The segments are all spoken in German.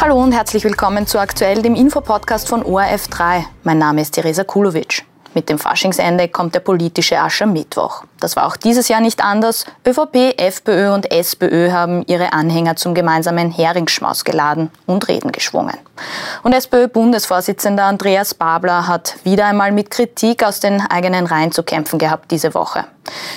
Hallo und herzlich willkommen zu aktuell dem Infopodcast von ORF3. Mein Name ist Theresa Kulovic. Mit dem Faschingsende kommt der politische Aschermittwoch. Das war auch dieses Jahr nicht anders. ÖVP, FPÖ und SPÖ haben ihre Anhänger zum gemeinsamen Heringsschmaus geladen und Reden geschwungen. Und SPÖ-Bundesvorsitzender Andreas Babler hat wieder einmal mit Kritik aus den eigenen Reihen zu kämpfen gehabt diese Woche.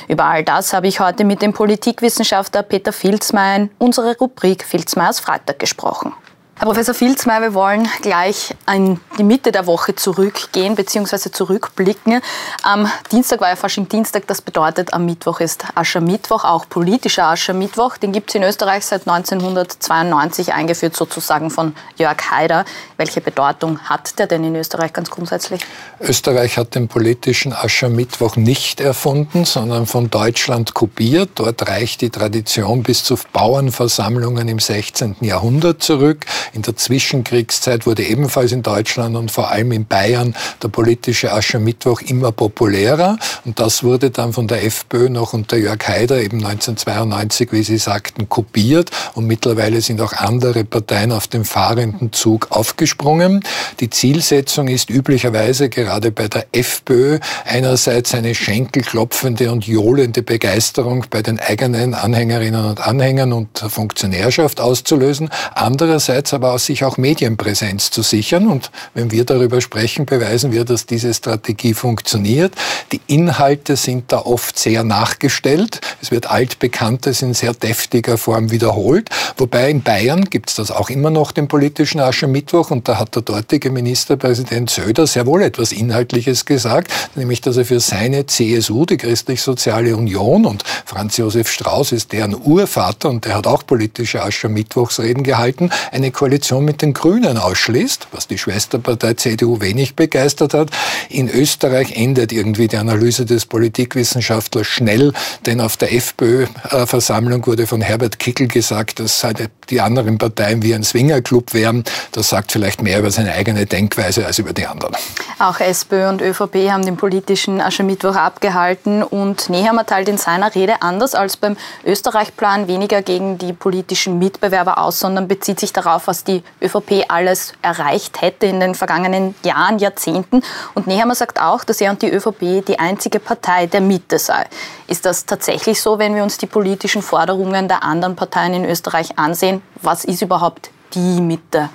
Über all das habe ich heute mit dem Politikwissenschaftler Peter Filzmeier in unserer Rubrik Filzmeiers Freitag gesprochen. Herr Professor Filzmeier, wir wollen gleich in die Mitte der Woche zurückgehen bzw. zurückblicken. Am Dienstag war ja Fasching-Dienstag, das bedeutet, am Mittwoch ist Aschermittwoch, auch politischer Aschermittwoch. Den gibt es in Österreich seit 1992 eingeführt, sozusagen von Jörg Haider. Welche Bedeutung hat der denn in Österreich ganz grundsätzlich? Österreich hat den politischen Aschermittwoch nicht erfunden, sondern von Deutschland kopiert. Dort reicht die Tradition bis zu Bauernversammlungen im 16. Jahrhundert zurück. In der Zwischenkriegszeit wurde ebenfalls in Deutschland und vor allem in Bayern der politische Aschermittwoch immer populärer. Und das wurde dann von der FPÖ noch unter Jörg Haider eben 1992, wie Sie sagten, kopiert. Und mittlerweile sind auch andere Parteien auf den fahrenden Zug aufgesprungen. Die Zielsetzung ist üblicherweise gerade bei der FPÖ einerseits eine schenkelklopfende und johlende Begeisterung bei den eigenen Anhängerinnen und Anhängern und Funktionärschaft auszulösen. Andererseits aber auch sich auch Medienpräsenz zu sichern. Und wenn wir darüber sprechen, beweisen wir, dass diese Strategie funktioniert. Die Inhalte sind da oft sehr nachgestellt. Es wird altbekanntes in sehr deftiger Form wiederholt. Wobei in Bayern gibt es das auch immer noch, den politischen Aschermittwoch. Und da hat der dortige Ministerpräsident Söder sehr wohl etwas Inhaltliches gesagt, nämlich dass er für seine CSU, die Christlich-Soziale Union, und Franz Josef Strauß ist deren Urvater und der hat auch politische Aschermittwochsreden gehalten, eine Koalition mit den Grünen ausschließt, was die Schwesterpartei CDU wenig begeistert hat. In Österreich endet irgendwie die Analyse des Politikwissenschaftlers schnell, denn auf der FPÖ-Versammlung wurde von Herbert Kickel gesagt, dass die anderen Parteien wie ein Swingerclub wären. Das sagt vielleicht mehr über seine eigene Denkweise als über die anderen. Auch SPÖ und ÖVP haben den politischen Aschermittwoch abgehalten und Nehammer teilt in seiner Rede anders als beim Österreich-Plan weniger gegen die politischen Mitbewerber aus, sondern bezieht sich darauf, was die ÖVP alles erreicht hätte in den vergangenen Jahren, Jahrzehnten. Und Nehammer sagt auch, dass er und die ÖVP die einzige Partei der Mitte sei. Ist das tatsächlich so, wenn wir uns die politischen Forderungen der anderen Parteien in Österreich ansehen? Was ist überhaupt die Mitte?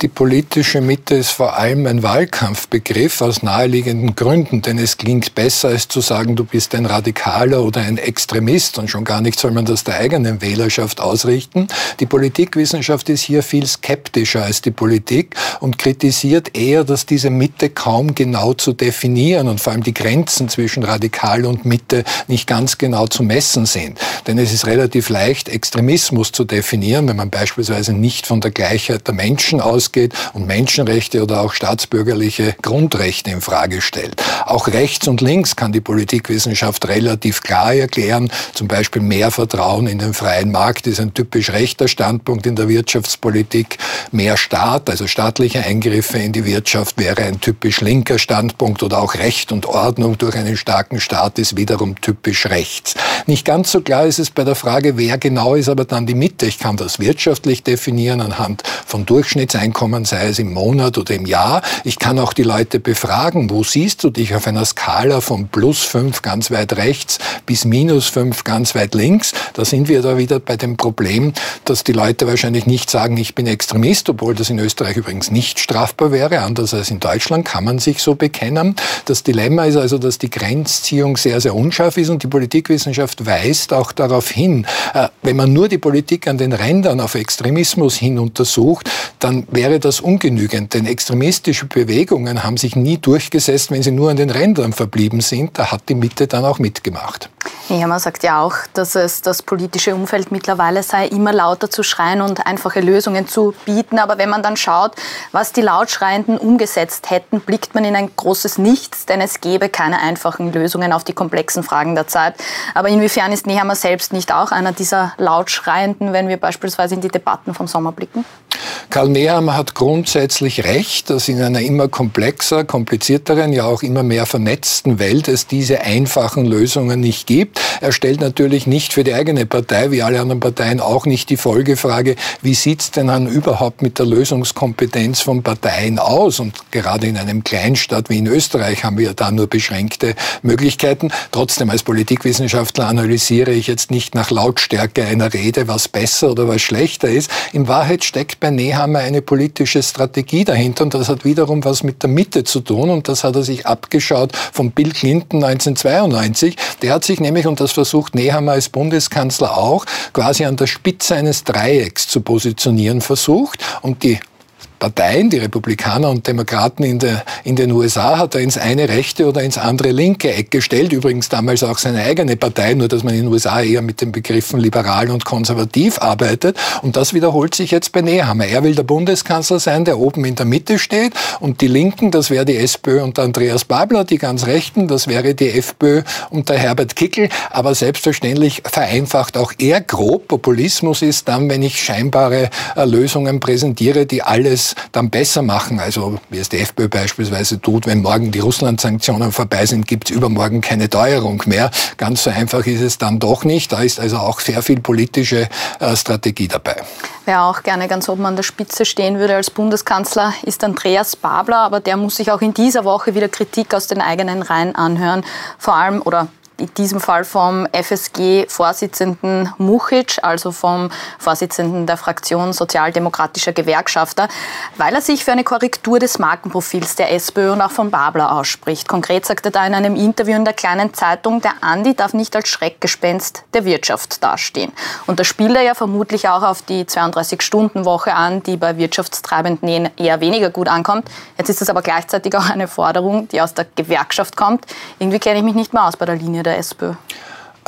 Die politische Mitte ist vor allem ein Wahlkampfbegriff aus naheliegenden Gründen, denn es klingt besser, als zu sagen, du bist ein Radikaler oder ein Extremist und schon gar nicht soll man das der eigenen Wählerschaft ausrichten. Die Politikwissenschaft ist hier viel skeptischer als die Politik und kritisiert eher, dass diese Mitte kaum genau zu definieren und vor allem die Grenzen zwischen Radikal und Mitte nicht ganz genau zu messen sind. Denn es ist relativ leicht, Extremismus zu definieren, wenn man beispielsweise nicht von der Gleichheit der Menschen aus ausgeht und Menschenrechte oder auch staatsbürgerliche Grundrechte in Frage stellt. Auch rechts und links kann die Politikwissenschaft relativ klar erklären. Zum Beispiel mehr Vertrauen in den freien Markt ist ein typisch rechter Standpunkt in der Wirtschaftspolitik. Mehr Staat, also staatliche Eingriffe in die Wirtschaft wäre ein typisch linker Standpunkt oder auch Recht und Ordnung durch einen starken Staat ist wiederum typisch rechts. Nicht ganz so klar ist es bei der Frage, wer genau ist aber dann die Mitte. Ich kann das wirtschaftlich definieren anhand von Durchschnittseinkommen Einkommen, sei es im Monat oder im Jahr. Ich kann auch die Leute befragen, wo siehst du dich auf einer Skala von plus fünf ganz weit rechts bis minus fünf ganz weit links. Da sind wir da wieder bei dem Problem, dass die Leute wahrscheinlich nicht sagen, ich bin Extremist, obwohl das in Österreich übrigens nicht strafbar wäre. Anders als in Deutschland kann man sich so bekennen. Das Dilemma ist also, dass die Grenzziehung sehr, sehr unscharf ist und die Politikwissenschaft weist auch darauf hin, äh, wenn man nur die Politik an den Rändern auf Extremismus hin untersucht, dann wäre wäre das ungenügend, denn extremistische Bewegungen haben sich nie durchgesetzt, wenn sie nur an den Rändern verblieben sind. Da hat die Mitte dann auch mitgemacht. Ja, sagt ja auch, dass es das politische Umfeld mittlerweile sei, immer lauter zu schreien und einfache Lösungen zu bieten. Aber wenn man dann schaut, was die Lautschreienden umgesetzt hätten, blickt man in ein großes Nichts, denn es gäbe keine einfachen Lösungen auf die komplexen Fragen der Zeit. Aber inwiefern ist Nehammer selbst nicht auch einer dieser Lautschreienden, wenn wir beispielsweise in die Debatten vom Sommer blicken? Karl Nehammer hat grundsätzlich recht, dass in einer immer komplexer, komplizierteren, ja auch immer mehr vernetzten Welt es diese einfachen Lösungen nicht gibt. Er stellt natürlich nicht für die eigene Partei, wie alle anderen Parteien, auch nicht die Folgefrage, wie sieht's denn dann überhaupt mit der Lösungskompetenz von Parteien aus? Und gerade in einem Kleinstaat wie in Österreich haben wir da nur beschränkte Möglichkeiten. Trotzdem als Politikwissenschaftler analysiere ich jetzt nicht nach Lautstärke einer Rede, was besser oder was schlechter ist. In Wahrheit steckt bei Nehammer eine politische Strategie dahinter und das hat wiederum was mit der Mitte zu tun und das hat er sich abgeschaut von Bill Clinton 1992. Der hat sich nämlich, und das versucht Nehammer als Bundeskanzler auch, quasi an der Spitze eines Dreiecks zu positionieren versucht und die Parteien, die Republikaner und Demokraten in, der, in den USA, hat er ins eine rechte oder ins andere linke Eck gestellt. Übrigens damals auch seine eigene Partei, nur dass man in den USA eher mit den Begriffen liberal und konservativ arbeitet. Und das wiederholt sich jetzt bei Nehammer. Er will der Bundeskanzler sein, der oben in der Mitte steht. Und die Linken, das wäre die SPÖ und Andreas Babler, die ganz Rechten, das wäre die FPÖ und der Herbert Kickel. Aber selbstverständlich vereinfacht auch er grob. Populismus ist dann, wenn ich scheinbare äh, Lösungen präsentiere, die alles dann besser machen. Also wie es die FPÖ beispielsweise tut, wenn morgen die Russland-Sanktionen vorbei sind, gibt es übermorgen keine Teuerung mehr. Ganz so einfach ist es dann doch nicht. Da ist also auch sehr viel politische äh, Strategie dabei. Wer auch gerne ganz oben an der Spitze stehen würde als Bundeskanzler, ist Andreas Babler. Aber der muss sich auch in dieser Woche wieder Kritik aus den eigenen Reihen anhören. Vor allem, oder in diesem Fall vom FSG-Vorsitzenden Muchic, also vom Vorsitzenden der Fraktion Sozialdemokratischer Gewerkschafter, weil er sich für eine Korrektur des Markenprofils der SPÖ und auch von Babler ausspricht. Konkret sagt er da in einem Interview in der kleinen Zeitung, der Andi darf nicht als Schreckgespenst der Wirtschaft dastehen. Und da spielt er ja vermutlich auch auf die 32-Stunden-Woche an, die bei Wirtschaftstreibenden eher weniger gut ankommt. Jetzt ist es aber gleichzeitig auch eine Forderung, die aus der Gewerkschaft kommt. Irgendwie kenne ich mich nicht mehr aus bei der Linie der SPÖ?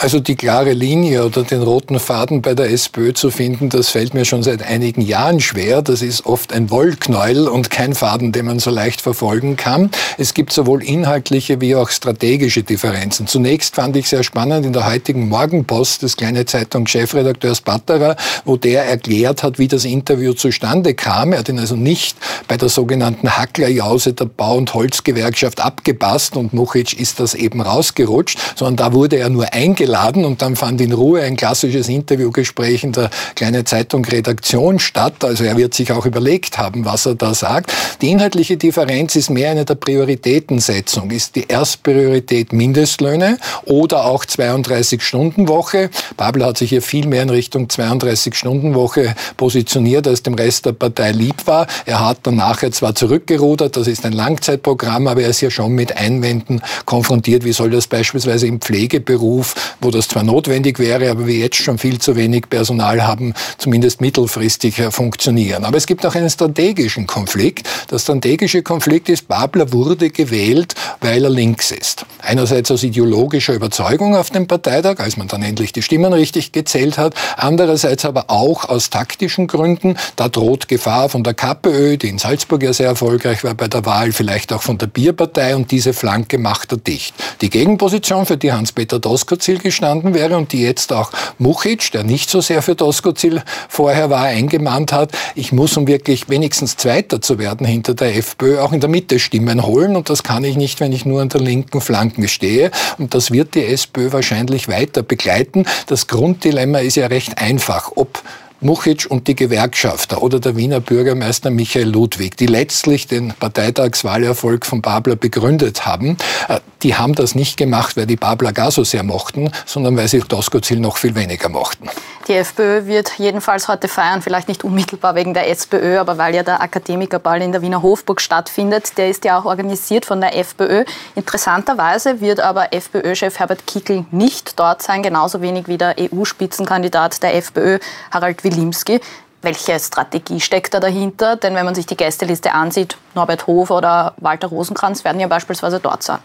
Also die klare Linie oder den roten Faden bei der SPÖ zu finden, das fällt mir schon seit einigen Jahren schwer. Das ist oft ein Wollknäuel und kein Faden, den man so leicht verfolgen kann. Es gibt sowohl inhaltliche wie auch strategische Differenzen. Zunächst fand ich sehr spannend in der heutigen Morgenpost des kleine Zeitung Chefredakteurs Batterer, wo der erklärt hat, wie das Interview zustande kam. Er hat ihn also nicht bei der sogenannten Hacklerjause der Bau- und Holzgewerkschaft abgepasst und Muchic ist das eben rausgerutscht, sondern da wurde er nur eingeladen eingeladen und dann fand in Ruhe ein klassisches Interviewgespräch in der kleinen Zeitung Redaktion statt. Also er wird sich auch überlegt haben, was er da sagt. Die inhaltliche Differenz ist mehr eine der Prioritätensetzung. Ist die Erstpriorität Mindestlöhne oder auch 32-Stunden-Woche? Babel hat sich hier viel mehr in Richtung 32-Stunden-Woche positioniert, als dem Rest der Partei lieb war. Er hat dann nachher zwar zurückgerudert, das ist ein Langzeitprogramm, aber er ist ja schon mit Einwänden konfrontiert. Wie soll das beispielsweise im Pflegeberuf wo das zwar notwendig wäre, aber wir jetzt schon viel zu wenig Personal haben, zumindest mittelfristig äh, funktionieren. Aber es gibt auch einen strategischen Konflikt. Der strategische Konflikt ist, Babler wurde gewählt, weil er links ist. Einerseits aus ideologischer Überzeugung auf dem Parteitag, als man dann endlich die Stimmen richtig gezählt hat. Andererseits aber auch aus taktischen Gründen. Da droht Gefahr von der KPÖ, die in Salzburg ja sehr erfolgreich war bei der Wahl, vielleicht auch von der Bierpartei und diese Flanke macht er dicht. Die Gegenposition, für die Hans-Peter Doskozil gestanden wäre und die jetzt auch Muchic, der nicht so sehr für Doskozil vorher war, eingemahnt hat, ich muss, um wirklich wenigstens Zweiter zu werden hinter der FPÖ, auch in der Mitte Stimmen holen. Und das kann ich nicht, wenn ich nur an der linken Flanken stehe. Und das wird die SPÖ wahrscheinlich weiter begleiten. Das Grunddilemma ist ja recht einfach, ob Muchic und die Gewerkschafter oder der Wiener Bürgermeister Michael Ludwig, die letztlich den Parteitagswahlerfolg von Babler begründet haben, äh, die haben das nicht gemacht, weil die Babler gar so sehr mochten, sondern weil sie Doskozil noch viel weniger mochten. Die FPÖ wird jedenfalls heute feiern, vielleicht nicht unmittelbar wegen der SPÖ, aber weil ja der Akademikerball in der Wiener Hofburg stattfindet. Der ist ja auch organisiert von der FPÖ. Interessanterweise wird aber FPÖ-Chef Herbert Kickl nicht dort sein, genauso wenig wie der EU-Spitzenkandidat der FPÖ, Harald Wilimski. Welche Strategie steckt da dahinter? Denn wenn man sich die Gästeliste ansieht, Norbert Hof oder Walter Rosenkranz werden ja beispielsweise dort sein.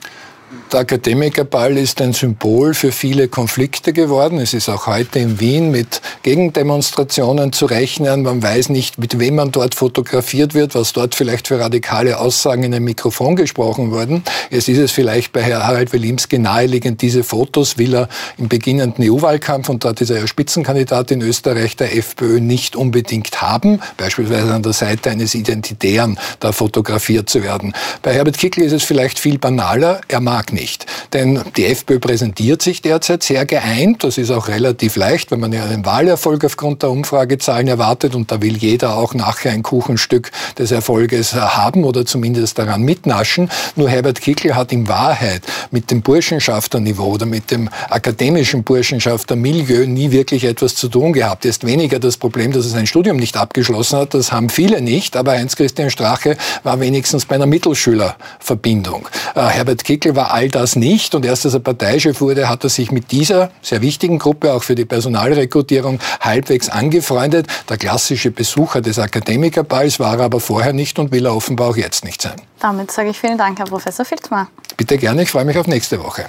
Der Akademikerball ist ein Symbol für viele Konflikte geworden. Es ist auch heute in Wien mit Gegendemonstrationen zu rechnen. Man weiß nicht, mit wem man dort fotografiert wird, was dort vielleicht für radikale Aussagen in ein Mikrofon gesprochen wurden. Jetzt ist es vielleicht bei Herrn Harald Wilimski naheliegend, diese Fotos will er im beginnenden EU-Wahlkampf, und dort ist er ja Spitzenkandidat in Österreich, der FPÖ nicht unbedingt haben, beispielsweise an der Seite eines Identitären da fotografiert zu werden. Bei Herbert Kickl ist es vielleicht viel banaler. Er mag nicht nicht. Denn die FPÖ präsentiert sich derzeit sehr geeint. Das ist auch relativ leicht, wenn man ja einen Wahlerfolg aufgrund der Umfragezahlen erwartet. Und da will jeder auch nachher ein Kuchenstück des Erfolges haben oder zumindest daran mitnaschen. Nur Herbert Kickl hat in Wahrheit mit dem Burschenschafterniveau oder mit dem akademischen Burschenschaftermilieu nie wirklich etwas zu tun gehabt. Ist weniger das Problem, dass er sein Studium nicht abgeschlossen hat. Das haben viele nicht. Aber Heinz-Christian Strache war wenigstens bei einer Mittelschülerverbindung. Äh, Herbert Kickl war all das nicht. Und erst als er Parteichef wurde, hat er sich mit dieser sehr wichtigen Gruppe, auch für die Personalrekrutierung, halbwegs angefreundet. Der klassische Besucher des Akademikerballs war er aber vorher nicht und will er offenbar auch jetzt nicht sein. Damit sage ich vielen Dank, Herr Professor Filzmar. Bitte gerne, ich freue mich auf nächste Woche.